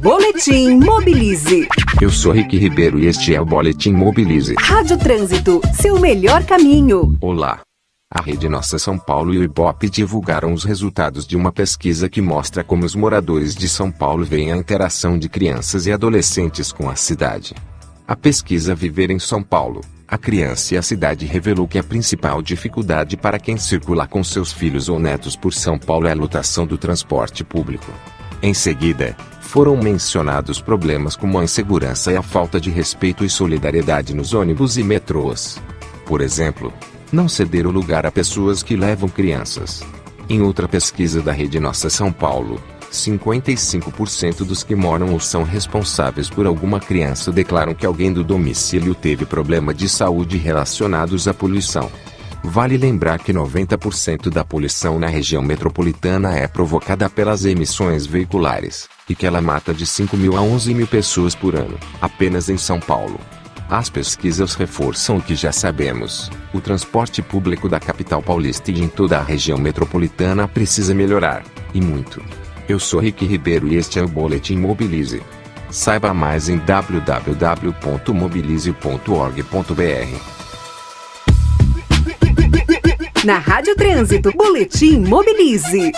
Boletim Mobilize. Eu sou Rick Ribeiro e este é o Boletim Mobilize. Rádio Trânsito, seu melhor caminho. Olá. A Rede Nossa São Paulo e o Ibope divulgaram os resultados de uma pesquisa que mostra como os moradores de São Paulo veem a interação de crianças e adolescentes com a cidade. A pesquisa Viver em São Paulo, a criança e a cidade revelou que a principal dificuldade para quem circula com seus filhos ou netos por São Paulo é a lotação do transporte público. Em seguida, foram mencionados problemas como a insegurança e a falta de respeito e solidariedade nos ônibus e metrôs. Por exemplo, não ceder o lugar a pessoas que levam crianças. Em outra pesquisa da Rede Nossa São Paulo, 55% dos que moram ou são responsáveis por alguma criança declaram que alguém do domicílio teve problema de saúde relacionados à poluição. Vale lembrar que 90% da poluição na região metropolitana é provocada pelas emissões veiculares, e que ela mata de 5 mil a 11 mil pessoas por ano, apenas em São Paulo. As pesquisas reforçam o que já sabemos: o transporte público da capital paulista e em toda a região metropolitana precisa melhorar, e muito. Eu sou Rick Ribeiro e este é o Boletim Mobilize. Saiba mais em www.mobilize.org.br. Na Rádio Trânsito, Boletim Mobilize.